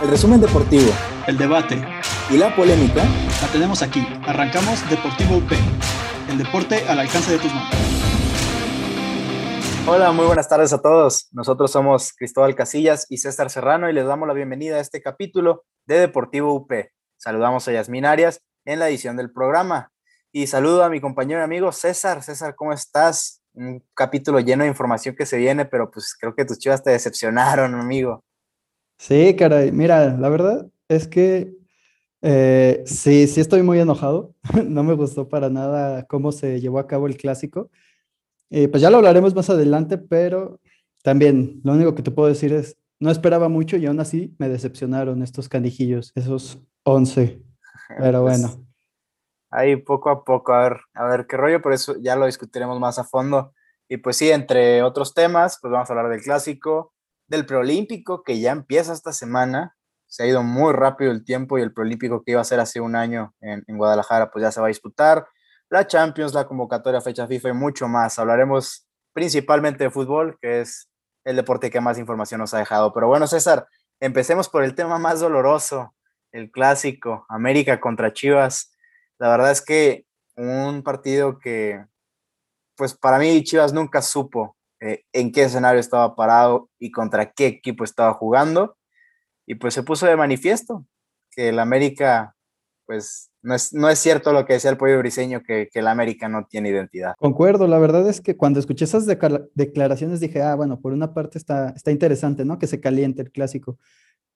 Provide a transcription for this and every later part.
El resumen deportivo el debate y la polémica la tenemos aquí. Arrancamos Deportivo UP, el deporte al alcance de tus manos. Hola, muy buenas tardes a todos. Nosotros somos Cristóbal Casillas y César Serrano y les damos la bienvenida a este capítulo de Deportivo UP. Saludamos a Yasmin Arias en la edición del programa. Y saludo a mi compañero y amigo César. César, ¿cómo estás? Un capítulo lleno de información que se viene, pero pues creo que tus chivas te decepcionaron, amigo. Sí, caray. Mira, la verdad es que eh, sí, sí estoy muy enojado. no me gustó para nada cómo se llevó a cabo el clásico. Eh, pues ya lo hablaremos más adelante, pero también lo único que te puedo decir es, no esperaba mucho y aún así me decepcionaron estos canijillos, esos 11. Pero pues, bueno. ahí poco a poco, a ver, a ver qué rollo, por eso ya lo discutiremos más a fondo. Y pues sí, entre otros temas, pues vamos a hablar del clásico, del preolímpico que ya empieza esta semana, se ha ido muy rápido el tiempo y el Prolímpico que iba a ser hace un año en, Guadalajara, pues ya se va a disputar. La Champions, la convocatoria, fecha FIFA y mucho más. Hablaremos principalmente de fútbol, que es el deporte que más información nos ha dejado. Pero bueno, César, empecemos por el tema más doloroso, el clásico, América contra Chivas. La verdad es que un partido que, pues para mí Chivas nunca supo eh, en qué escenario estaba parado y contra qué equipo estaba jugando y pues se puso de manifiesto que el América, pues no es, no es cierto lo que decía el pollo briseño, que, que el América no tiene identidad. Concuerdo, la verdad es que cuando escuché esas declaraciones dije, ah, bueno, por una parte está, está interesante, ¿no? Que se caliente el clásico.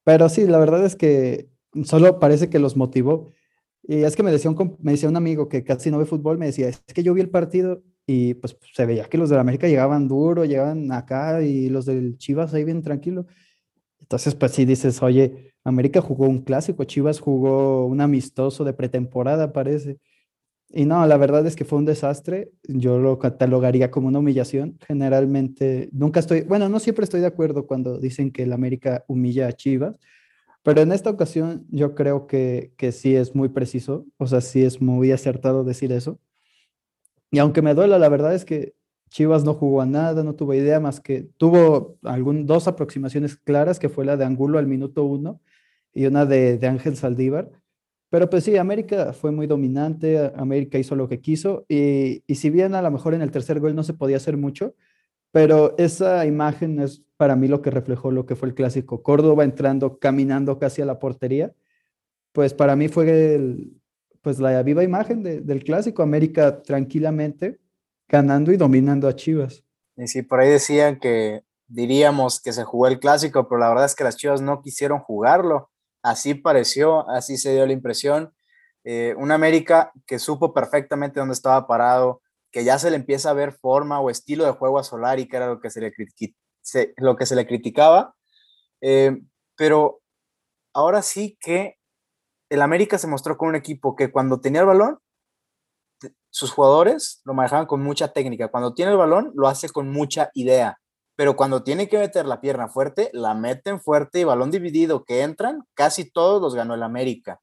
Pero sí, la verdad es que solo parece que los motivó. Y es que me decía, un, me decía un amigo que casi no ve fútbol, me decía, es que yo vi el partido y pues se veía que los del América llegaban duro, llegaban acá y los del Chivas ahí bien tranquilo. Entonces, pues sí dices, oye, América jugó un clásico, Chivas jugó un amistoso de pretemporada, parece. Y no, la verdad es que fue un desastre. Yo lo catalogaría como una humillación. Generalmente, nunca estoy, bueno, no siempre estoy de acuerdo cuando dicen que el América humilla a Chivas, pero en esta ocasión yo creo que, que sí es muy preciso, o sea, sí es muy acertado decir eso. Y aunque me duela, la verdad es que Chivas no jugó a nada, no tuvo idea más que tuvo algún, dos aproximaciones claras, que fue la de Angulo al minuto uno y una de, Ángel Saldívar. Pero pues sí, América fue muy dominante, América hizo lo que quiso y, y si bien a lo mejor en el tercer gol no se podía hacer mucho, pero esa imagen es para mí lo que reflejó lo que fue el clásico. Córdoba entrando, caminando casi a la portería, pues para mí fue pues la viva imagen del clásico. América tranquilamente ganando y dominando a Chivas. Y sí, por ahí decían que diríamos que se jugó el clásico, pero la verdad es que las Chivas no quisieron jugarlo. Así pareció, así se dio la impresión. Eh, un América que supo perfectamente dónde estaba parado, que ya se le empieza a ver forma o estilo de juego a Solari, que era lo que se le, lo que se le criticaba. Eh, pero ahora sí que el América se mostró con un equipo que cuando tenía el balón sus jugadores lo manejaban con mucha técnica. Cuando tiene el balón, lo hace con mucha idea. Pero cuando tiene que meter la pierna fuerte, la meten fuerte y balón dividido que entran, casi todos los ganó el América.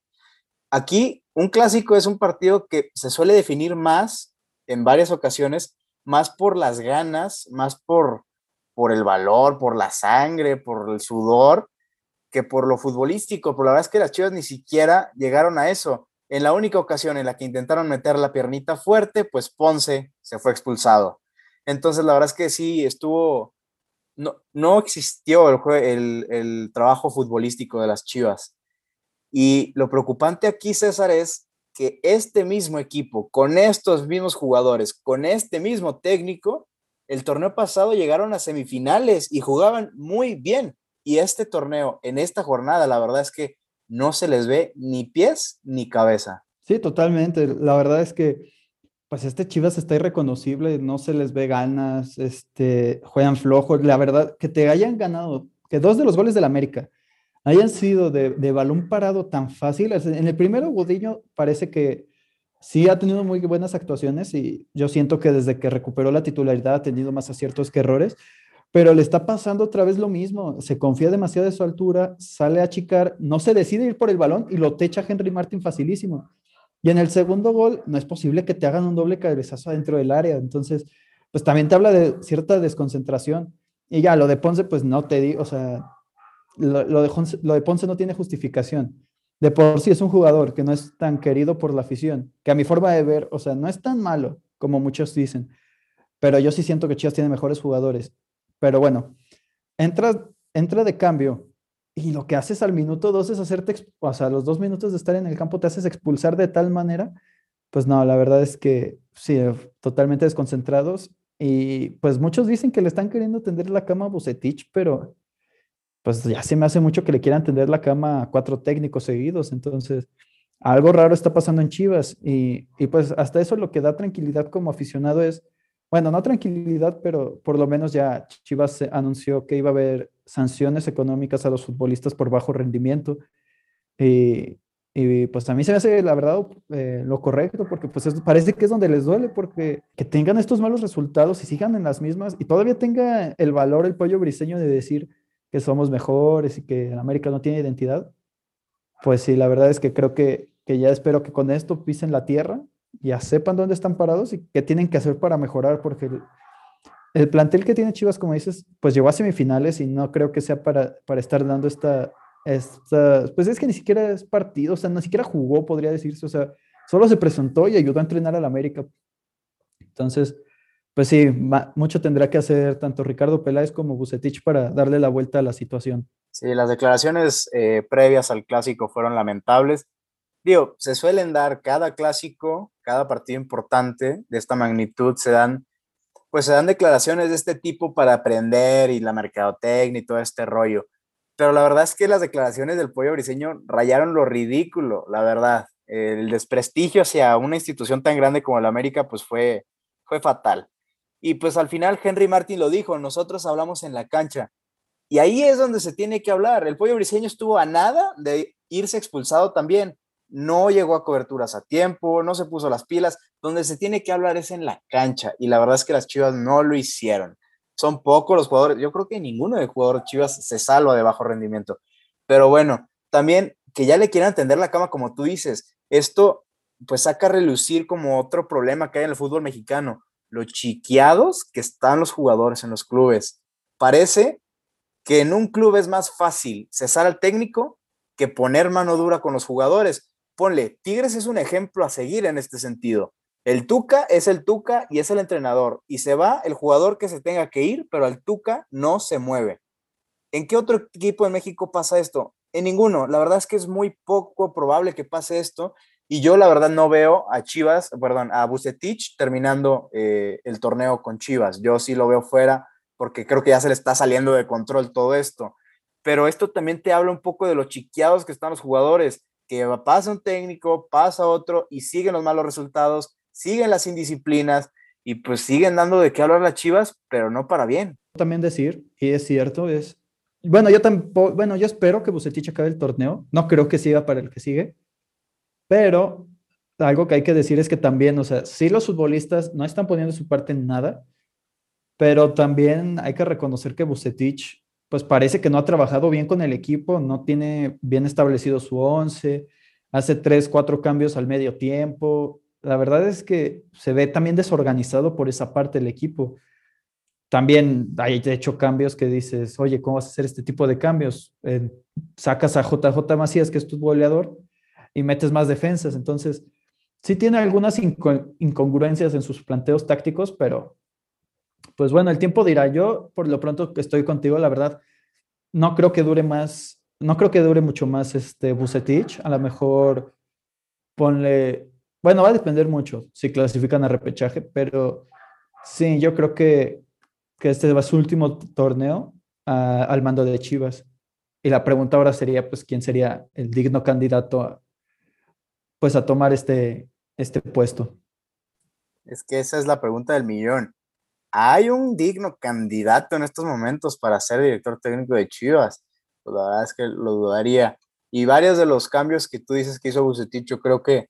Aquí, un clásico es un partido que se suele definir más en varias ocasiones, más por las ganas, más por, por el valor, por la sangre, por el sudor, que por lo futbolístico. Pero la verdad es que las Chivas ni siquiera llegaron a eso. En la única ocasión en la que intentaron meter la piernita fuerte, pues Ponce se fue expulsado. Entonces, la verdad es que sí, estuvo, no, no existió el, el, trabajo futbolístico de las Chivas. Y lo preocupante aquí, César, es que este mismo equipo, con estos mismos jugadores, con este mismo técnico, el torneo pasado llegaron a semifinales y jugaban muy bien. Y este torneo, en esta jornada, la verdad es que no se les ve ni pies ni cabeza. Sí, totalmente. La verdad es que pues este Chivas está irreconocible, no se les ve ganas, este, juegan flojos. La verdad, que te hayan ganado, que dos de los goles del América hayan sido de, de balón parado tan fácil. En el primero, Gudiño parece que sí ha tenido muy buenas actuaciones y yo siento que desde que recuperó la titularidad ha tenido más aciertos que errores, pero le está pasando otra vez lo mismo. Se confía demasiado de su altura, sale a achicar, no se decide ir por el balón y lo techa Henry Martin facilísimo. Y en el segundo gol, no es posible que te hagan un doble cabezazo dentro del área. Entonces, pues también te habla de cierta desconcentración. Y ya, lo de Ponce, pues no te digo, o sea, lo, de, lo de Ponce no tiene justificación. De por sí es un jugador que no es tan querido por la afición, que a mi forma de ver, o sea, no es tan malo como muchos dicen, pero yo sí siento que Chivas tiene mejores jugadores. Pero bueno, entra, entra de cambio y lo que haces al minuto dos es hacerte, o sea, los dos minutos de estar en el campo te haces expulsar de tal manera, pues no, la verdad es que sí, totalmente desconcentrados. Y pues muchos dicen que le están queriendo tender la cama a Bucetich, pero pues ya se me hace mucho que le quieran tender la cama a cuatro técnicos seguidos. Entonces, algo raro está pasando en Chivas. Y, y pues hasta eso lo que da tranquilidad como aficionado es bueno, no tranquilidad, pero por lo menos ya Chivas anunció que iba a haber sanciones económicas a los futbolistas por bajo rendimiento. Y, pues a mí se me hace, la verdad, eh, lo correcto, porque pues parece que es donde les duele, porque que tengan estos malos resultados y sigan en las mismas y todavía tenga el valor el pollo briseño de decir que somos mejores y que América no tiene identidad. Pues sí, la verdad es que creo que, que ya espero que con esto pisen la tierra ya sepan dónde están parados y qué tienen que hacer para mejorar, porque el, plantel que tiene Chivas, como dices, pues llegó a semifinales y no creo que sea para, para estar dando esta, esta, pues es que ni siquiera es partido, o sea, ni siquiera jugó, podría decirse, o sea, solo se presentó y ayudó a entrenar al América. Entonces, pues sí, mucho tendrá que hacer tanto Ricardo Peláez como Bucetich para darle la vuelta a la situación. Sí, las declaraciones eh, previas al clásico fueron lamentables digo, se suelen dar cada clásico, cada partido importante de esta magnitud, se dan, pues se dan declaraciones de este tipo para aprender y la mercadotecnia y todo este rollo. Pero la verdad es que las declaraciones del pollo briseño rayaron lo ridículo, la verdad. El desprestigio hacia una institución tan grande como la América, pues fue, fue fatal. Y pues al final Henry Martin lo dijo, nosotros hablamos en la cancha. Y ahí es donde se tiene que hablar. El pollo briseño estuvo a nada de irse expulsado también no llegó a coberturas a tiempo, no se puso las pilas. Donde se tiene que hablar es en la cancha y la verdad es que las Chivas no lo hicieron. Son pocos los jugadores, yo creo que ninguno de jugadores Chivas se salva de bajo rendimiento. Pero bueno, también que ya le quieran tender la cama como tú dices, esto pues saca a relucir como otro problema que hay en el fútbol mexicano, los chiqueados que están los jugadores en los clubes. Parece que en un club es más fácil cesar al técnico que poner mano dura con los jugadores ponle, Tigres es un ejemplo a seguir en este sentido. El Tuca es el Tuca y es el entrenador. Y se va el jugador que se tenga que ir, pero al Tuca no se mueve. ¿En qué otro equipo en México pasa esto? En ninguno. La verdad es que es muy poco probable que pase esto. Y yo la verdad no veo a Chivas, perdón, a Bucetich terminando eh, el torneo con Chivas. Yo sí lo veo fuera porque creo que ya se le está saliendo de control todo esto. Pero esto también te habla un poco de los chiqueados que están los jugadores que pasa un técnico, pasa otro y siguen los malos resultados, siguen las indisciplinas y pues siguen dando de qué hablar las Chivas, pero no para bien. También decir, y es cierto, es, bueno, yo tampoco, bueno, yo espero que Bucetich acabe el torneo, no creo que siga para el que sigue, pero algo que hay que decir es que también, o sea, sí los futbolistas no están poniendo su parte en nada, pero también hay que reconocer que Bucetich pues parece que no ha trabajado bien con el equipo, no tiene bien establecido su once, hace tres, cuatro cambios al medio tiempo. La verdad es que se ve también desorganizado por esa parte del equipo. También hay hecho cambios que dices, oye, ¿cómo vas a hacer este tipo de cambios? Eh, sacas a JJ Macías, que es tu goleador, y metes más defensas. Entonces, sí tiene algunas incongruencias en sus planteos tácticos, pero pues bueno, el tiempo dirá. Yo, por lo pronto estoy contigo, la verdad, no creo que dure más, no creo que dure mucho más este Bucetich. A lo mejor ponle, bueno, va a depender mucho si clasifican a repechaje, pero sí, yo creo que, que este va su último torneo al mando de Chivas. Y la pregunta ahora sería, pues, ¿quién sería el digno candidato a, pues, a tomar este, este puesto? Es que esa es la pregunta del millón hay un digno candidato en estos momentos para ser director técnico de Chivas. pues la verdad es que lo dudaría. Y varios de los cambios que tú dices que hizo Bucetich, yo creo que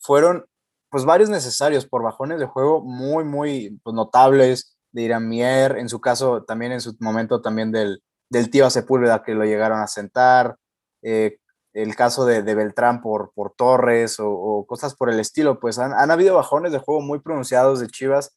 fueron pues varios necesarios por bajones de juego muy, muy pues, notables de Irán Mier, en su caso también en su momento también del, del tío Sepúlveda que lo llegaron a sentar, eh, el caso de, Beltrán por, por Torres o, cosas por el estilo, pues han, habido bajones de juego muy pronunciados de Chivas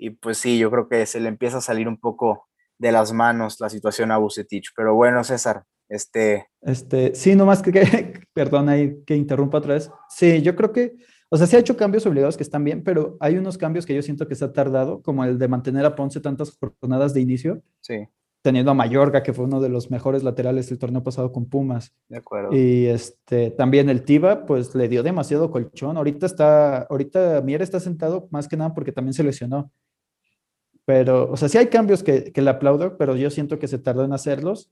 y pues sí, yo creo que se le empieza a salir un poco de las manos la situación a Bucetich, pero bueno, César, este... Este, sí, nomás que, que perdón ahí que interrumpa otra vez, sí, yo creo que o sea, se ha hecho cambios obligados que están bien, pero hay unos cambios que yo siento que se ha tardado, como el de mantener a Ponce tantas jornadas de inicio. Sí. Teniendo a Mayorga, que fue uno de los mejores laterales del torneo pasado con Pumas. De acuerdo. Y este, también el Tiva, pues le dio demasiado colchón. Ahorita está, ahorita Mier está sentado más que nada porque también se lesionó. Pero, o sea, sí hay cambios que, que le aplaudo, pero yo siento que se tardó en hacerlos.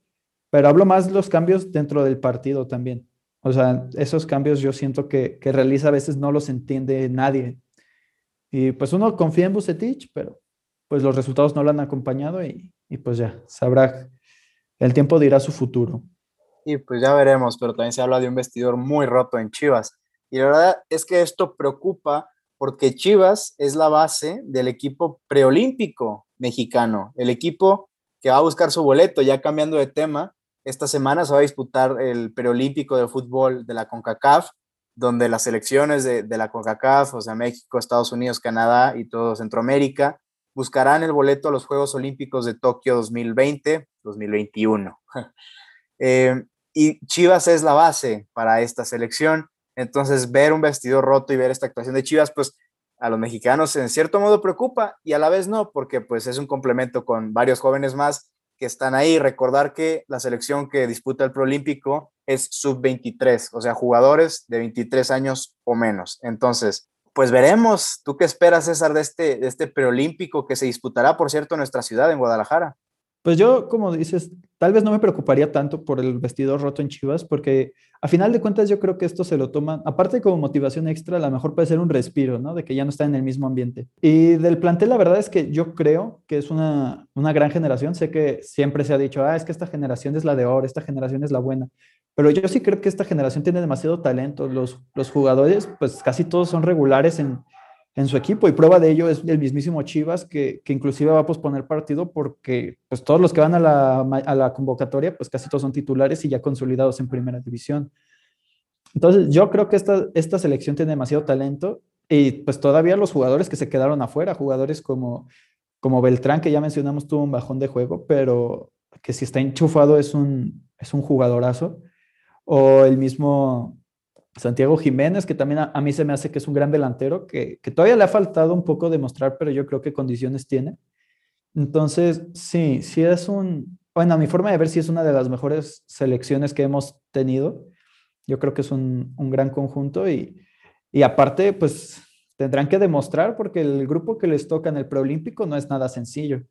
Pero hablo más los cambios dentro del partido también. O sea, esos cambios yo siento que, que realiza a veces no los entiende nadie. Y pues uno confía en Bucetich, pero pues los resultados no lo han acompañado y, y pues ya, sabrá, el tiempo dirá su futuro. Y pues ya veremos, pero también se habla de un vestidor muy roto en Chivas. Y la verdad es que esto preocupa porque Chivas es la base del equipo preolímpico mexicano, el equipo que va a buscar su boleto, ya cambiando de tema, esta semana se va a disputar el preolímpico de fútbol de la CONCACAF, donde las selecciones de, la CONCACAF, o sea, México, Estados Unidos, Canadá y todo Centroamérica, buscarán el boleto a los Juegos Olímpicos de Tokio 2020-2021. Eh, y Chivas es la base para esta selección. Entonces, ver un vestido roto y ver esta actuación de Chivas, pues a los mexicanos en cierto modo preocupa y a la vez no, porque pues es un complemento con varios jóvenes más que están ahí. Recordar que la selección que disputa el Proolímpico es sub-23, o sea, jugadores de 23 años o menos. Entonces, pues veremos. ¿Tú qué esperas, César, de este, de este preolímpico que se disputará, por cierto, en nuestra ciudad, en Guadalajara? Pues yo, como dices, tal vez no me preocuparía tanto por el vestido roto en Chivas, porque a final de cuentas yo creo que esto se lo toman, aparte como motivación extra, a lo mejor puede ser un respiro, ¿no? De que ya no está en el mismo ambiente. Y del plantel, la verdad es que yo creo que es una, una gran generación. Sé que siempre se ha dicho, ah, es que esta generación es la de oro, esta generación es la buena. Pero yo sí creo que esta generación tiene demasiado talento. Los, los jugadores, pues casi todos son regulares en, en su equipo y prueba de ello es el mismísimo Chivas que, que inclusive va a posponer partido porque pues todos los que van a la, a la, convocatoria pues casi todos son titulares y ya consolidados en primera división. Entonces yo creo que esta, esta selección tiene demasiado talento y pues todavía los jugadores que se quedaron afuera, jugadores como, como Beltrán que ya mencionamos tuvo un bajón de juego, pero que si está enchufado es un, es un jugadorazo, o el mismo Santiago Jiménez, que también a, mí se me hace que es un gran delantero, que, todavía le ha faltado un poco demostrar, pero yo creo que condiciones tiene. Entonces, sí, sí es un, bueno, a mi forma de ver, sí es una de las mejores selecciones que hemos tenido. Yo creo que es un, gran conjunto y, y, aparte, pues tendrán que demostrar porque el grupo que les toca en el preolímpico no es nada sencillo.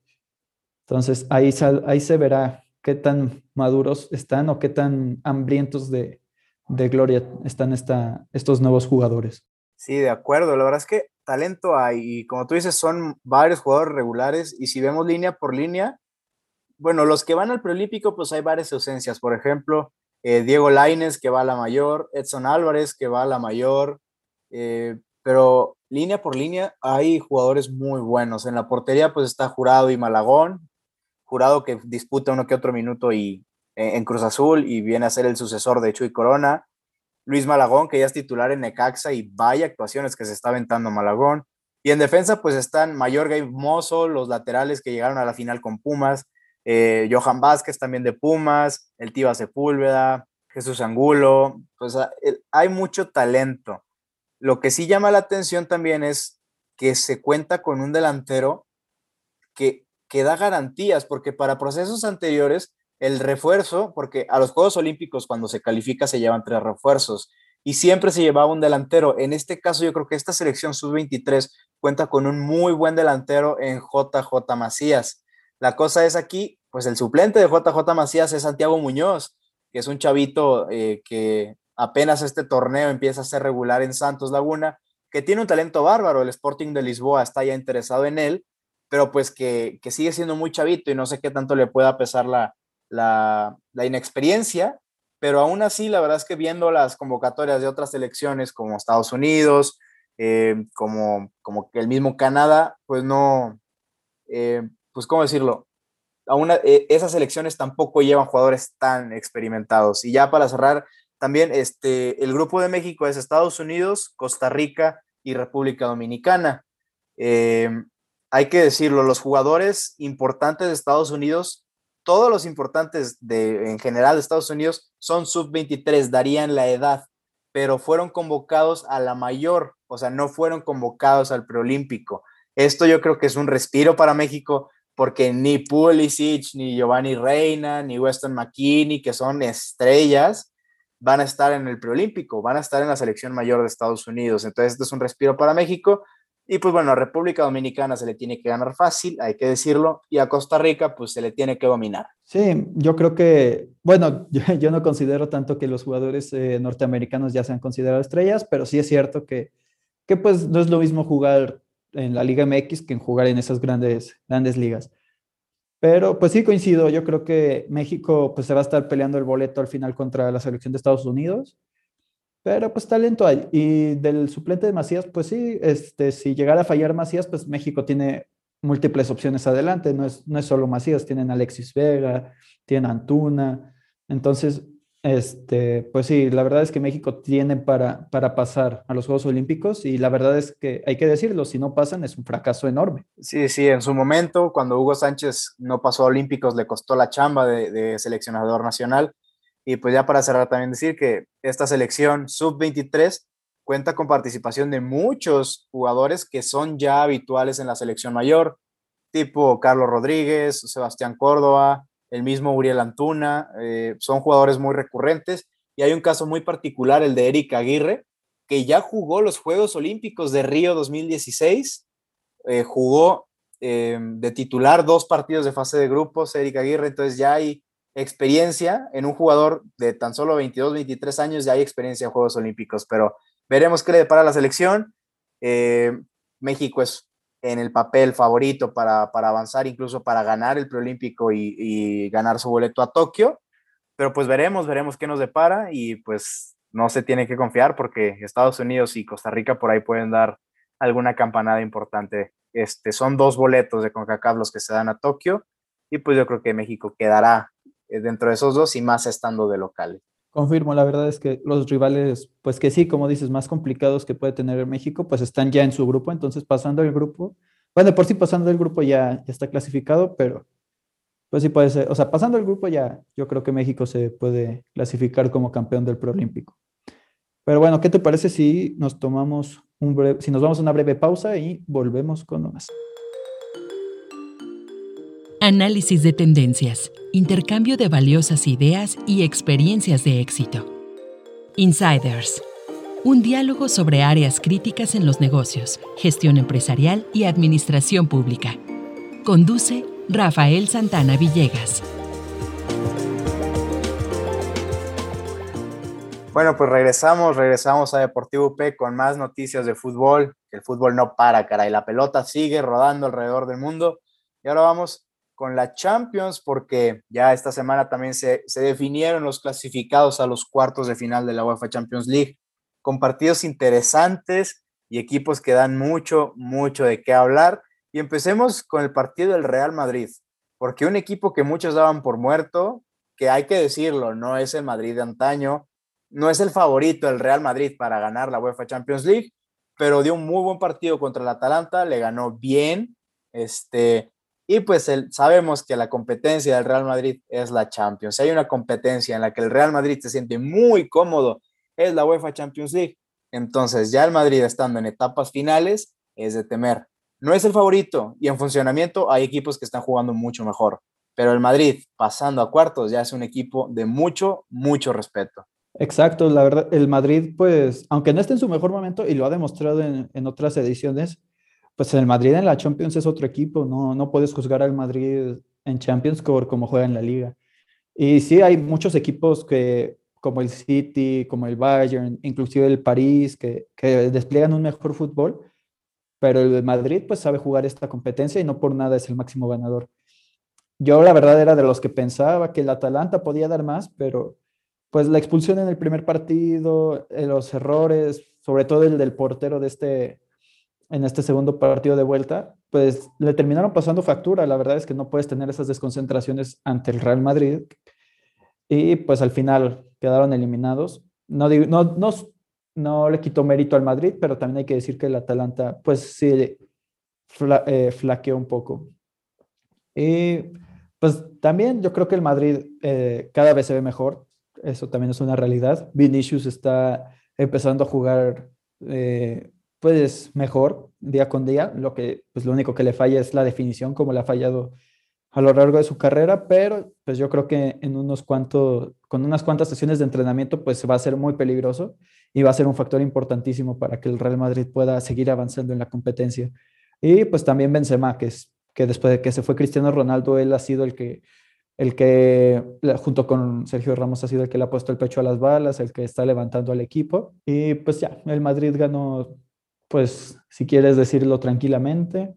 Entonces, ahí, ahí se verá qué tan maduros están o qué tan hambrientos de, de gloria están esta, estos nuevos jugadores. Sí, de acuerdo. La verdad es que talento hay y como tú dices, son varios jugadores regulares y si vemos línea por línea, bueno, los que van al preolímpico, pues hay varias ausencias. Por ejemplo, eh, Diego Laines que va a la mayor, Edson Álvarez que va a la mayor, eh, pero línea por línea hay jugadores muy buenos. En la portería pues está Jurado y Malagón, Jurado que disputa uno que otro minuto y en Cruz Azul y viene a ser el sucesor de Chuy Corona. Luis Malagón, que ya es titular en Necaxa y vaya actuaciones que se está aventando Malagón. Y en defensa, pues están Mayorga y Mozo, los laterales que llegaron a la final con Pumas, eh, Johan Vázquez también de Pumas, el Tiva Sepúlveda, Jesús Angulo. Pues hay mucho talento. Lo que sí llama la atención también es que se cuenta con un delantero que, que da garantías, porque para procesos anteriores el refuerzo, porque a los Juegos Olímpicos cuando se califica se llevan tres refuerzos y siempre se llevaba un delantero. En este caso yo creo que esta selección sub-23 cuenta con un muy buen delantero en JJ Macías. La cosa es aquí, pues el suplente de JJ Macías es Santiago Muñoz, que es un chavito eh, que apenas este torneo empieza a ser regular en Santos Laguna, que tiene un talento bárbaro, el Sporting de Lisboa está ya interesado en él, pero pues que, que sigue siendo muy chavito y no sé qué tanto le pueda pesar la, la, inexperiencia, pero aún así, la verdad es que viendo las convocatorias de otras selecciones como Estados Unidos, eh, como, como el mismo Canadá, pues no, eh, pues cómo decirlo, aún eh, esas selecciones tampoco llevan jugadores tan experimentados. Y ya para cerrar, también este, el grupo de México es Estados Unidos, Costa Rica y República Dominicana. hay que decirlo, los jugadores importantes de Estados Unidos todos los importantes de, en general de Estados Unidos son sub-23, darían la edad, pero fueron convocados a la mayor, o sea, no fueron convocados al preolímpico. Esto yo creo que es un respiro para México porque ni Pulisic, ni Giovanni Reina, ni Weston McKinney, que son estrellas, van a estar en el preolímpico, van a estar en la selección mayor de Estados Unidos. Entonces, esto es un respiro para México y pues bueno, a República Dominicana se le tiene que ganar fácil, hay que decirlo, y a Costa Rica pues se le tiene que dominar. Sí, yo creo que, bueno, yo, no considero tanto que los jugadores eh, norteamericanos ya sean considerados estrellas, pero sí es cierto que, que pues no es lo mismo jugar en la Liga MX que en jugar en esas grandes, grandes ligas. Pero pues sí coincido, yo creo que México pues se va a estar peleando el boleto al final contra la selección de Estados Unidos pero pues talento hay. Y del suplente de Macías, pues sí, este, si llegara a fallar Macías, pues México tiene múltiples opciones adelante. No es, no es solo Macías, tienen Alexis Vega, tienen Antuna. Entonces, este, pues sí, la verdad es que México tiene para, para pasar a los Juegos Olímpicos y la verdad es que hay que decirlo, si no pasan es un fracaso enorme. Sí, sí, en su momento, cuando Hugo Sánchez no pasó a Olímpicos, le costó la chamba de, de seleccionador nacional y pues ya para cerrar también decir que esta selección sub-23 cuenta con participación de muchos jugadores que son ya habituales en la selección mayor, tipo Carlos Rodríguez, Sebastián Córdoba, el mismo Uriel Antuna, eh, son jugadores muy recurrentes y hay un caso muy particular, el de Eric Aguirre, que ya jugó los Juegos Olímpicos de Río 2016, eh, jugó eh, de titular dos partidos de fase de grupos, Eric Aguirre, entonces ya hay experiencia en un jugador de tan solo 22, 23 años, ya hay experiencia en Juegos Olímpicos, pero veremos qué le depara la selección. Eh, México es en el papel favorito para, avanzar, incluso para ganar el preolímpico y, y, ganar su boleto a Tokio, pero pues veremos, veremos qué nos depara y pues no se tiene que confiar porque Estados Unidos y Costa Rica por ahí pueden dar alguna campanada importante. Este, son dos boletos de CONCACAF los que se dan a Tokio y pues yo creo que México quedará dentro de esos dos y más estando de locales. Confirmo, la verdad es que los rivales, pues que sí, como dices, más complicados que puede tener México, pues están ya en su grupo, entonces pasando el grupo, bueno, por sí pasando el grupo ya, ya está clasificado, pero pues sí puede ser, o sea, pasando el grupo ya, yo creo que México se puede clasificar como campeón del preolímpico. Pero bueno, ¿qué te parece si nos tomamos un breve, si nos vamos a una breve pausa y volvemos con más? Análisis de tendencias, intercambio de valiosas ideas y experiencias de éxito. Insiders. Un diálogo sobre áreas críticas en los negocios, gestión empresarial y administración pública. Conduce Rafael Santana Villegas. Bueno, pues regresamos, regresamos a Deportivo P con más noticias de fútbol. El fútbol no para, caray. La pelota sigue rodando alrededor del mundo. Y ahora vamos con la Champions, porque ya esta semana también se, definieron los clasificados a los cuartos de final de la UEFA Champions League, con partidos interesantes y equipos que dan mucho, mucho de qué hablar. Y empecemos con el partido del Real Madrid, porque un equipo que muchos daban por muerto, que hay que decirlo, no es el Madrid de antaño, no es el favorito el Real Madrid para ganar la UEFA Champions League, pero dio un muy buen partido contra el Atalanta, le ganó bien, este, y pues sabemos que la competencia del Real Madrid es la Champions. Si hay una competencia en la que el Real Madrid se siente muy cómodo, es la UEFA Champions League. Entonces ya el Madrid estando en etapas finales es de temer. No es el favorito y en funcionamiento hay equipos que están jugando mucho mejor. Pero el Madrid pasando a cuartos ya es un equipo de mucho, mucho respeto. Exacto, la verdad, el Madrid, pues, aunque no esté en su mejor momento y lo ha demostrado en, en otras ediciones, pues el Madrid en la Champions es otro equipo, no, no puedes juzgar al Madrid en Champions por cómo juega en la liga. Y sí, hay muchos equipos que, como el City, como el Bayern, inclusive el París, que, que despliegan un mejor fútbol, pero el Madrid pues sabe jugar esta competencia y no por nada es el máximo ganador. yo la verdad era de los que pensaba que el Atalanta podía dar más, pero pues la expulsión en el primer partido, eh, los errores, sobre todo el del portero de este, en este segundo partido de vuelta, pues le terminaron pasando factura. La verdad es que no puedes tener esas desconcentraciones ante el Real Madrid. Y pues al final quedaron eliminados. No, no, no, no le quitó mérito al Madrid, pero también hay que decir que el Atalanta, pues sí, eh, flaqueó un poco. Y pues también yo creo que el Madrid eh, cada vez se ve mejor. Eso también es una realidad. Vinicius está empezando a jugar eh, pues mejor día con día. Lo que pues lo único que le falla es la definición, como le ha fallado a lo largo de su carrera, pero pues yo creo que en unos cuantos, con unas cuantas sesiones de entrenamiento, pues va a ser muy peligroso y va a ser un factor importantísimo para que el Real Madrid pueda seguir avanzando en la competencia. Y pues también Benzema, que es que después de que se fue Cristiano Ronaldo, él ha sido el que el que junto con Sergio Ramos ha sido el que le ha puesto el pecho a las balas, el que está levantando al equipo. Y pues ya, el Madrid ganó, pues si quieres decirlo tranquilamente.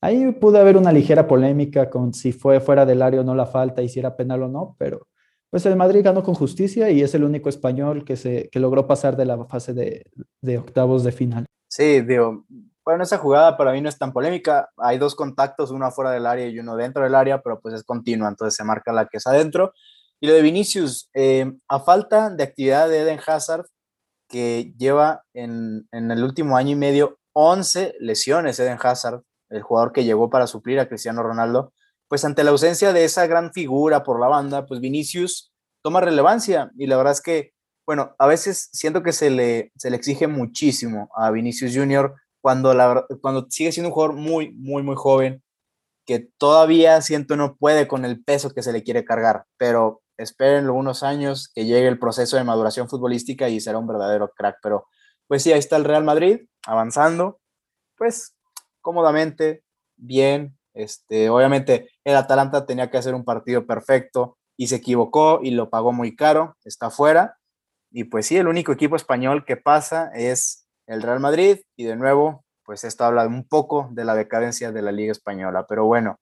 Ahí pudo haber una ligera polémica con si fue fuera del área o no la falta y si era penal o no, pero pues el Madrid ganó con justicia y es el único español que, se, que logró pasar de la fase de, de octavos de final. Sí, digo, bueno, esa jugada para mí no es tan polémica. Hay dos contactos, uno afuera del área y uno dentro del área, pero pues es continua, entonces se marca la que es adentro. Y lo de Vinicius, eh, a falta de actividad de Eden Hazard, que lleva en, en, el último año y medio 11 lesiones, Eden Hazard, el jugador que llegó para suplir a Cristiano Ronaldo, pues ante la ausencia de esa gran figura por la banda, pues Vinicius toma relevancia. Y la verdad es que, bueno, a veces siento que se le, se le exige muchísimo a Vinicius Jr cuando, la, cuando sigue siendo un jugador muy, muy, muy joven, que todavía siento no puede con el peso que se le quiere cargar, pero esperen unos años que llegue el proceso de maduración futbolística y será un verdadero crack. Pero pues sí, ahí está el Real Madrid avanzando, pues cómodamente, bien. Este, obviamente el Atalanta tenía que hacer un partido perfecto y se equivocó y lo pagó muy caro, está fuera. Y pues sí, el único equipo español que pasa es el Real Madrid y de nuevo, pues esto habla un poco de la decadencia de la Liga Española. Pero bueno,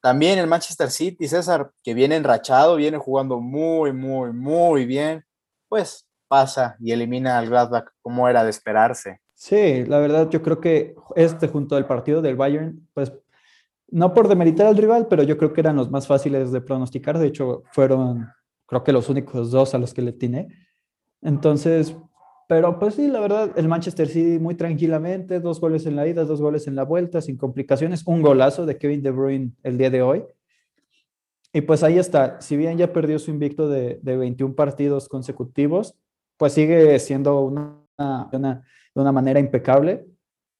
también el Manchester City, César, que viene enrachado, viene jugando muy, muy, muy bien, pues pasa y elimina al Gladbach como era de esperarse. Sí, la verdad yo creo que este junto al partido del Bayern, pues no por demeritar al rival, pero yo creo que eran los más fáciles de pronosticar. De hecho, fueron creo que los únicos dos a los que le tiene. Entonces, pero pues sí, la verdad, el Manchester City muy tranquilamente, dos goles en la ida, dos goles en la vuelta, sin complicaciones, un golazo de Kevin De Bruyne el día de hoy. Y pues ahí está, si bien ya perdió su invicto de, de 21 partidos consecutivos, pues sigue siendo una, una, de una manera impecable.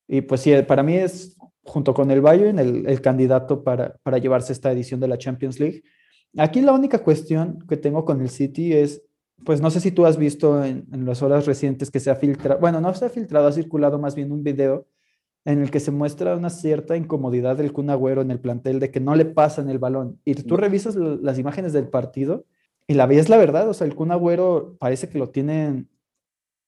Y pues sí, para mí es, junto con el Bayern, el, el candidato para, para llevarse esta edición de la Champions League. Aquí la única cuestión que tengo con el City es pues no sé si tú has visto en, las horas recientes que se ha filtrado, bueno, no se ha filtrado, ha circulado más bien un video en el que se muestra una cierta incomodidad del Kun Agüero en el plantel de que no le pasan el balón. Y tú revisas las imágenes del partido y la ves la verdad, o sea, el Kun Agüero parece que lo tienen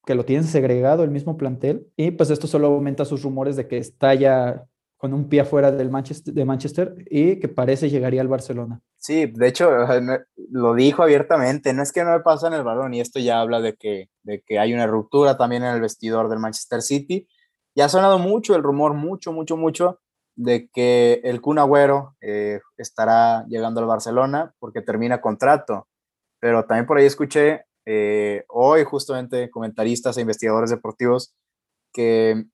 que lo tienen segregado el mismo plantel y pues esto solo aumenta sus rumores de que está ya con un pie afuera del Manchester, de Manchester y que parece llegaría al Barcelona. Sí, de hecho, lo dijo abiertamente, no es que no le pasan el balón y esto ya habla de que, de que hay una ruptura también en el vestidor del Manchester City. Ya ha sonado mucho el rumor, mucho, mucho, mucho, de que el Kun Agüero eh, estará llegando al Barcelona porque termina contrato. Pero también por ahí escuché eh, hoy justamente comentaristas e investigadores deportivos que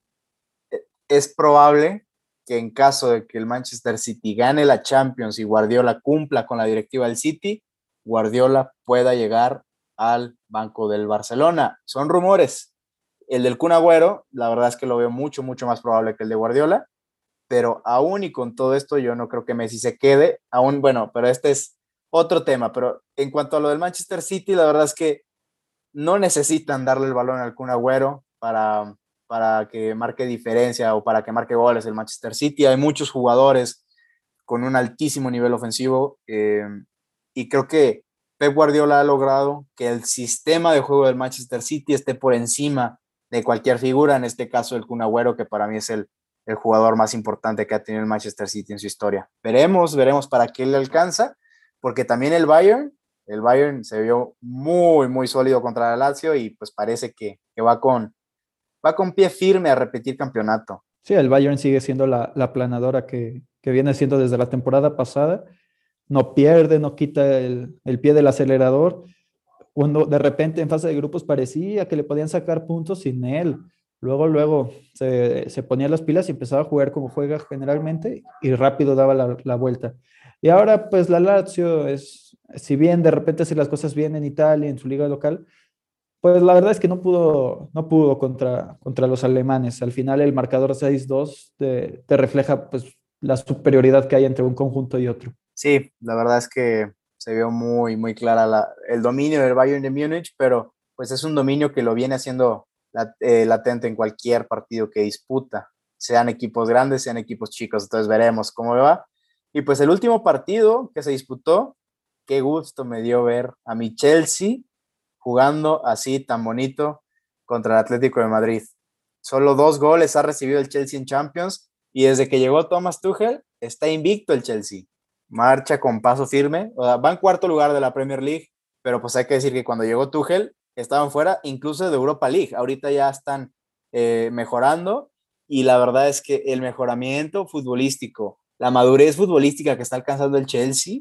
eh, es probable que en caso de que el Manchester City gane la Champions y Guardiola cumpla con la directiva del City, Guardiola pueda llegar al banco del Barcelona. Son rumores. El del Kun Agüero, la verdad es que lo veo mucho, mucho más probable que el de Guardiola, pero aún y con todo esto, yo no creo que Messi se quede. Aún, bueno, pero este es otro tema. Pero en cuanto a lo del Manchester City, la verdad es que no necesitan darle el balón al Kun Agüero para, para que marque diferencia o para que marque goles el Manchester City. Hay muchos jugadores con un altísimo nivel ofensivo eh, y creo que Pep Guardiola ha logrado que el sistema de juego del Manchester City esté por encima de cualquier figura, en este caso el Kun Agüero, que para mí es el, el jugador más importante que ha tenido el Manchester City en su historia. Veremos, veremos para qué le alcanza, porque también el Bayern, el Bayern se vio muy, muy sólido contra el Lazio y pues parece que, va, con, va con pie firme a repetir campeonato. Sí, el Bayern sigue siendo la, la planadora que, que, viene siendo desde la temporada pasada. No pierde, no quita el, el pie del acelerador. Cuando de repente en fase de grupos parecía que le podían sacar puntos sin él Luego, luego se, se, ponía las pilas y empezaba a jugar como juega generalmente y rápido daba la, la, vuelta. Y ahora, pues la Lazio es, si bien de repente si las cosas bien en Italia, en su liga local, pues la verdad es que no pudo, no pudo contra, contra los alemanes. Al final el marcador 6-2 te, te, refleja pues la superioridad que hay entre un conjunto y otro. Sí, la verdad es que se vio muy, muy clara la, el dominio del Bayern de Múnich, pero pues es un dominio que lo viene haciendo eh, latente en cualquier partido que disputa, sean equipos grandes, sean equipos chicos. Entonces veremos cómo va. Y pues el último partido que se disputó, qué gusto me dio ver a mi Chelsea jugando así tan bonito contra el Atlético de Madrid. Solo dos goles ha recibido el Chelsea en Champions y desde que llegó Thomas Tuchel está invicto el Chelsea. Marcha con paso firme. va en cuarto lugar de la Premier League, pero pues hay que decir que cuando llegó Tuchel estaban fuera incluso de Europa League. Ahorita ya están eh, mejorando y la verdad es que el mejoramiento futbolístico, la madurez futbolística que está alcanzando el Chelsea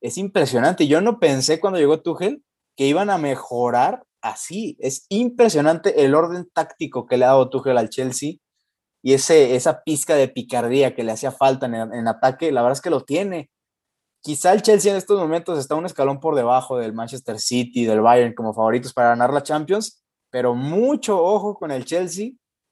es impresionante. Yo no pensé cuando llegó Tuchel que iban a mejorar así. Es impresionante el orden táctico que le ha dado Tuchel al Chelsea y ese, esa pizca de picardía que le hacía falta en, en ataque, la verdad es que lo tiene. Quizá el Chelsea en estos momentos está un escalón por debajo del Manchester City, del Bayern como favoritos para ganar la Champions, pero mucho ojo con el Chelsea,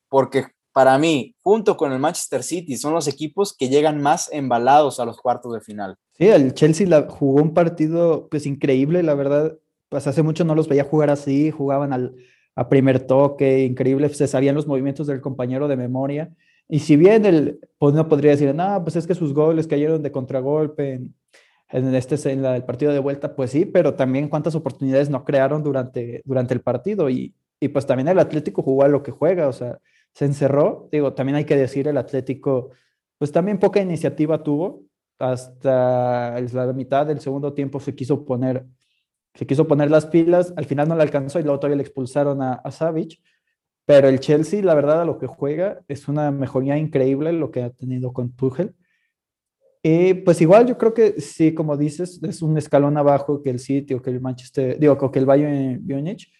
porque para mí, junto con el Manchester City, son los equipos que llegan más embalados a los cuartos de final. Sí, el Chelsea la, jugó un partido pues increíble, la verdad, pues hace mucho no los veía jugar así, jugaban al a primer toque, increíble, se sabían los movimientos del compañero de memoria. Y si bien el, pues no podría decir, no, pues es que sus goles cayeron de contragolpe en, este, en el partido de vuelta, pues sí, pero también cuántas oportunidades no crearon durante, durante el partido. Y, y pues también el Atlético jugó a lo que juega, o sea, se encerró, digo, también hay que decir, el Atlético, pues también poca iniciativa tuvo, hasta la mitad del segundo tiempo se quiso poner, se quiso poner las pilas, al final no le alcanzó y luego todavía le expulsaron a, a Savic, pero el Chelsea, la verdad, a lo que juega es una mejoría increíble lo que ha tenido con Tuchel. Y pues igual yo creo que sí, como dices, es un escalón abajo que el City o que el Manchester, digo, que el Bayern Múnich,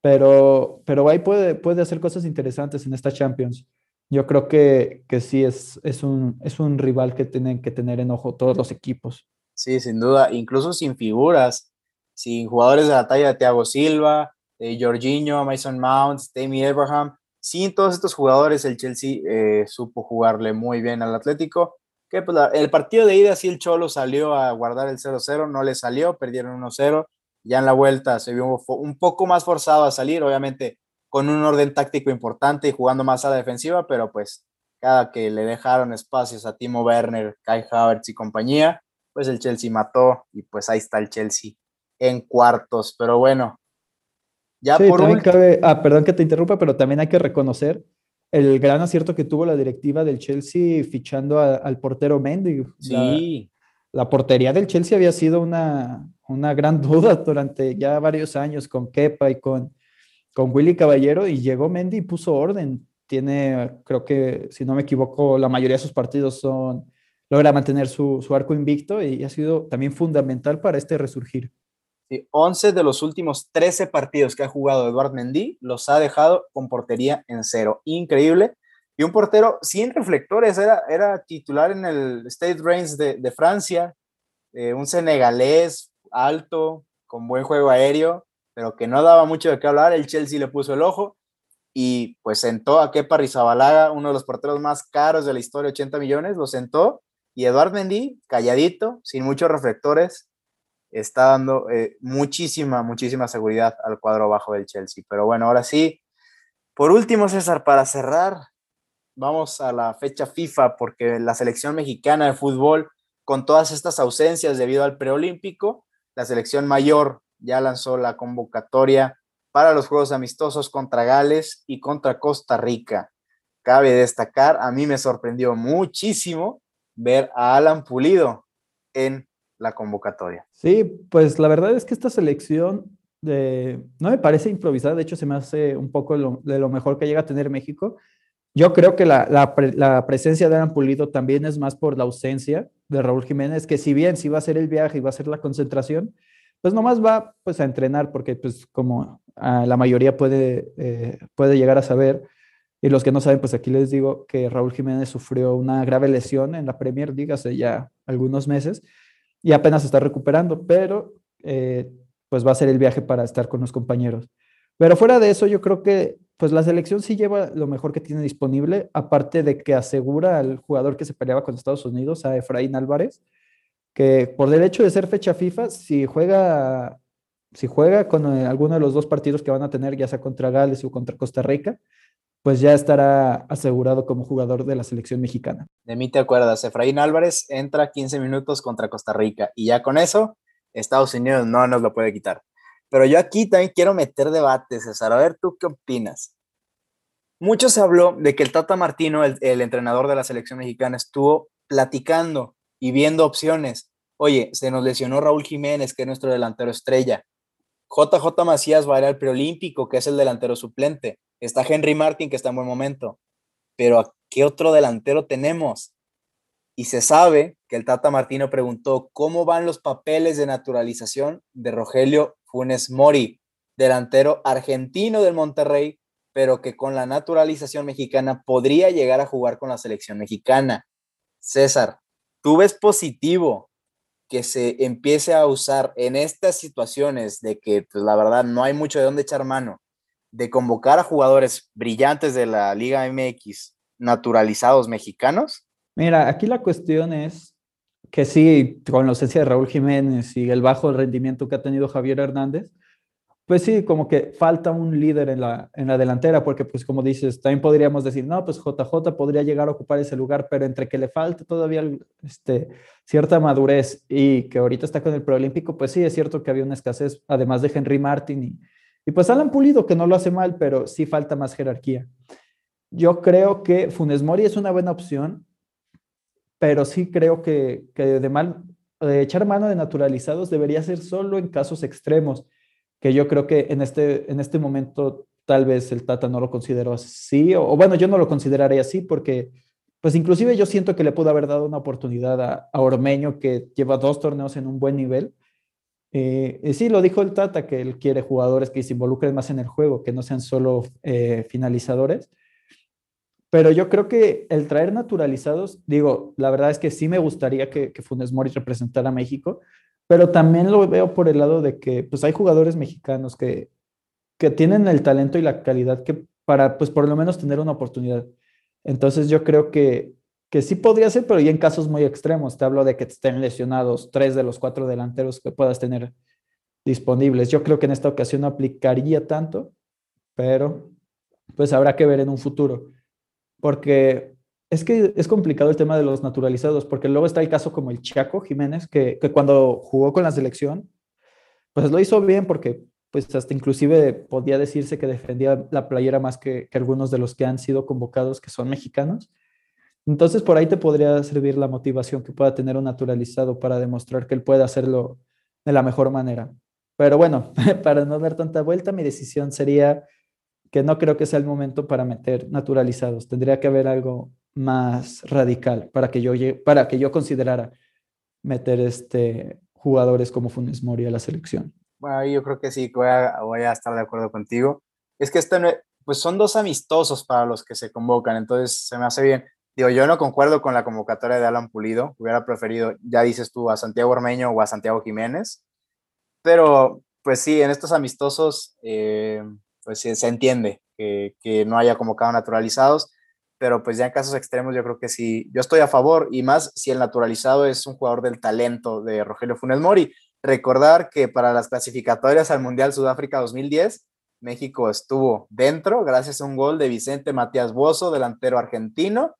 pero, pero ahí puede, puede hacer cosas interesantes en esta Champions. Yo creo que, que sí es, es, un, es un rival que tienen que tener en ojo todos los equipos. Sí, sin duda, incluso sin figuras, sin jugadores de la talla de Thiago Silva, de Jorginho, Mason Mount, Tammy Abraham, sin todos estos jugadores, el Chelsea eh, supo jugarle muy bien al Atlético que pues, el partido de ida sí el Cholo salió a guardar el 0-0, no le salió, perdieron 1-0, ya en la vuelta se vio un poco más forzado a salir, obviamente con un orden táctico importante y jugando más a la defensiva, pero pues cada que le dejaron espacios a Timo Werner, Kai Havertz y compañía, pues el Chelsea mató y pues ahí está el Chelsea en cuartos, pero bueno. Ya por cabe, ah, perdón que te interrumpa, pero también hay que reconocer el gran acierto que tuvo la directiva del Chelsea fichando al portero Mendy. Sí. La, portería del Chelsea había sido una, una gran duda durante ya varios años con Kepa y con, con Willy Caballero y llegó Mendy y puso orden. Tiene, creo que, si no me equivoco, la mayoría de sus partidos son, logra mantener su, su arco invicto y ha sido también fundamental para este resurgir. 11 de los últimos 13 partidos que ha jugado Eduard Mendy los ha dejado con portería en cero. Increíble. Y un portero sin reflectores, era, titular en el State Reigns de, Francia, eh, un senegalés alto, con buen juego aéreo, pero que no daba mucho de qué hablar. El Chelsea le puso el ojo y pues sentó a Kepa Rizabalaga, uno de los porteros más caros de la historia, 80 millones, lo sentó. Y Eduard Mendy, calladito, sin muchos reflectores, está dando eh, muchísima, muchísima seguridad al cuadro bajo del Chelsea. Pero bueno, ahora sí, por último, César, para cerrar, vamos a la fecha FIFA, porque la selección mexicana de fútbol, con todas estas ausencias debido al preolímpico, la selección mayor ya lanzó la convocatoria para los Juegos Amistosos contra Gales y contra Costa Rica. cabe destacar, a mí me sorprendió muchísimo ver a Alan Pulido en la convocatoria. Sí, pues la verdad es que esta selección no me parece improvisada, de hecho se me hace un poco de lo mejor que llega a tener México. Yo creo que la, la, presencia de Alan Pulido también es más por la ausencia de Raúl Jiménez, que si bien si va a ser el viaje y va a ser la concentración, pues nomás va pues a entrenar, porque pues como la mayoría puede, eh, puede llegar a saber, y los que no saben, pues aquí les digo que Raúl Jiménez sufrió una grave lesión en la Premier League ya algunos meses y apenas está recuperando, pero eh, pues va a ser el viaje para estar con los compañeros. Pero fuera de eso, yo creo que pues la selección sí lleva lo mejor que tiene disponible, aparte de que asegura al jugador que se peleaba con Estados Unidos, a Efraín Álvarez, que por derecho de ser fecha FIFA, si juega, si juega con eh, alguno de los dos partidos que van a tener, ya sea contra Gales o contra Costa Rica, pues ya estará asegurado como jugador de la selección mexicana. De mí te acuerdas, Efraín Álvarez entra 15 minutos contra Costa Rica y ya con eso Estados Unidos no nos lo puede quitar. Pero yo aquí también quiero meter debate, César. A ver, ¿tú qué opinas? Mucho se habló de que el Tata Martino, el, entrenador de la selección mexicana, estuvo platicando y viendo opciones. Oye, se nos lesionó Raúl Jiménez, que es nuestro delantero estrella. JJ Macías va a ir al preolímpico, que es el delantero suplente. Está Henry Martin, que está en buen momento. Pero qué otro delantero tenemos? Y se sabe que el Tata Martino preguntó cómo van los papeles de naturalización de Rogelio Funes Mori, delantero argentino del Monterrey, pero que con la naturalización mexicana podría llegar a jugar con la selección mexicana. César, ¿tú ves positivo que se empiece a usar en estas situaciones de que, pues la verdad, no hay mucho de dónde echar mano, de convocar a jugadores brillantes de la Liga MX naturalizados mexicanos? Mira, aquí la cuestión es que sí, con la ausencia de Raúl Jiménez y el bajo rendimiento que ha tenido Javier Hernández, pues sí, como que falta un líder en la, en la delantera, porque pues como dices, también podríamos decir, no, pues JJ podría llegar a ocupar ese lugar, pero entre que le falta todavía este, cierta madurez y que ahorita está con el preolímpico, pues sí, es cierto que había una escasez, además de Henry Martin y, pues Alan Pulido, que no lo hace mal, pero sí falta más jerarquía. Yo creo que Funes Mori es una buena opción, pero sí creo que, de mal, echar mano de naturalizados debería ser solo en casos extremos, que yo creo que en este, en este momento tal vez el Tata no lo consideró así, o, bueno, yo no lo consideraría así porque, pues inclusive yo siento que le pudo haber dado una oportunidad a, Ormeño que lleva dos torneos en un buen nivel. Eh, y sí, lo dijo el Tata, que él quiere jugadores que se involucren más en el juego, que no sean solo eh, finalizadores. Pero yo creo que el traer naturalizados, digo, la verdad es que sí me gustaría que, que Funes Mori representara a México, pero también lo veo por el lado de que pues hay jugadores mexicanos que, que tienen el talento y la calidad que para pues por lo menos tener una oportunidad. Entonces yo creo que, que sí podría ser, pero ya en casos muy extremos. Te hablo de que estén lesionados tres de los cuatro delanteros que puedas tener disponibles. Yo creo que en esta ocasión no aplicaría tanto, pero pues habrá que ver en un futuro porque es que es complicado el tema de los naturalizados, porque luego está el caso como el Chaco Jiménez, que, cuando jugó con la selección, pues lo hizo bien porque pues hasta inclusive podía decirse que defendía la playera más que, que, algunos de los que han sido convocados que son mexicanos. Entonces por ahí te podría servir la motivación que pueda tener un naturalizado para demostrar que él puede hacerlo de la mejor manera. Pero bueno, para no dar tanta vuelta, mi decisión sería que no creo que sea el momento para meter naturalizados. Tendría que haber algo más radical para que yo, para que yo considerara meter este, jugadores como Funes Mori a la selección. Bueno, yo creo que sí, voy a, estar de acuerdo contigo. Es que este, pues son dos amistosos para los que se convocan, entonces se me hace bien. Digo, yo no concuerdo con la convocatoria de Alan Pulido, hubiera preferido, ya dices tú, a Santiago Ormeño o a Santiago Jiménez, pero pues sí, en estos amistosos, eh, pues se, entiende que, no haya convocado naturalizados, pero pues ya en casos extremos yo creo que sí, yo estoy a favor y más si el naturalizado es un jugador del talento de Rogelio Funes Mori. Recordar que para las clasificatorias al Mundial Sudáfrica 2010, México estuvo dentro gracias a un gol de Vicente Matías Bozo, delantero argentino,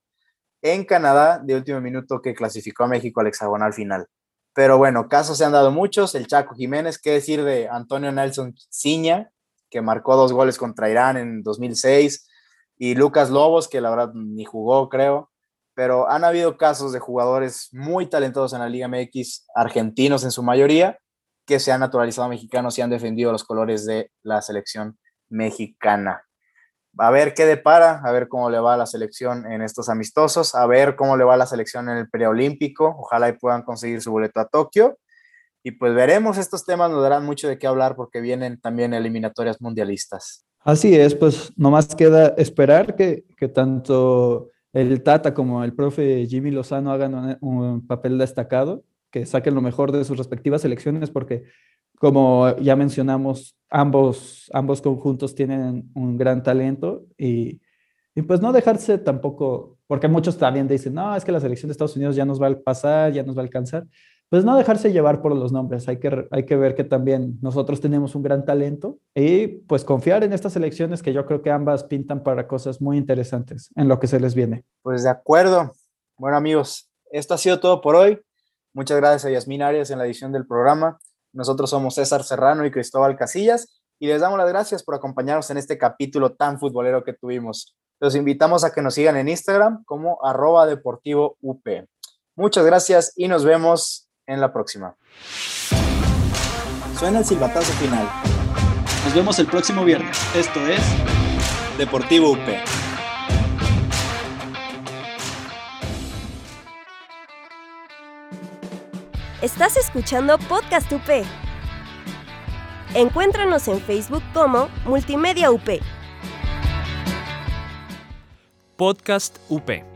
en Canadá de último minuto que clasificó a México al hexagonal final. Pero bueno, casos se han dado muchos. El Chaco Jiménez, qué decir de Antonio Nelson Ciña, que marcó dos goles contra Irán en 2006. Y Lucas Lobos, que la verdad ni jugó, creo, pero han habido casos de jugadores muy talentosos en la Liga MX, argentinos en su mayoría, que se han naturalizado mexicanos y han defendido los colores de la selección mexicana. A ver qué depara, a ver cómo le va a la selección en estos amistosos, a ver cómo le va a la selección en el preolímpico. Ojalá y puedan conseguir su boleto a Tokio. Y pues veremos, estos temas nos darán mucho de qué hablar porque vienen también eliminatorias mundialistas. Así es, pues nomás queda esperar que, que tanto el Tata como el profe Jimmy Lozano hagan un papel destacado que saquen lo mejor de sus respectivas selecciones, porque como ya mencionamos, ambos, ambos conjuntos tienen un gran talento y, y, pues no dejarse tampoco, porque muchos también dicen, no, es que la selección de Estados Unidos ya nos va a pasar, ya nos va a alcanzar. Pues no dejarse llevar por los nombres, hay que, hay que ver que también nosotros tenemos un gran talento y pues confiar en estas selecciones que yo creo que ambas pintan para cosas muy interesantes en lo que se les viene. Pues de acuerdo. Bueno amigos, esto ha sido todo por hoy. Muchas gracias a Yasmin Arias en la edición del programa. Nosotros somos César Serrano y Cristóbal Casillas y les damos las gracias por acompañarnos en este capítulo tan futbolero que tuvimos. Los invitamos a que nos sigan en Instagram como arroba deportivo UP. Muchas gracias y nos vemos en la próxima. Suena el silbatazo final. Nos vemos el próximo viernes. Esto es Deportivo UP. Estás escuchando Podcast UP. Encuéntranos en Facebook como Multimedia UP. Podcast UP.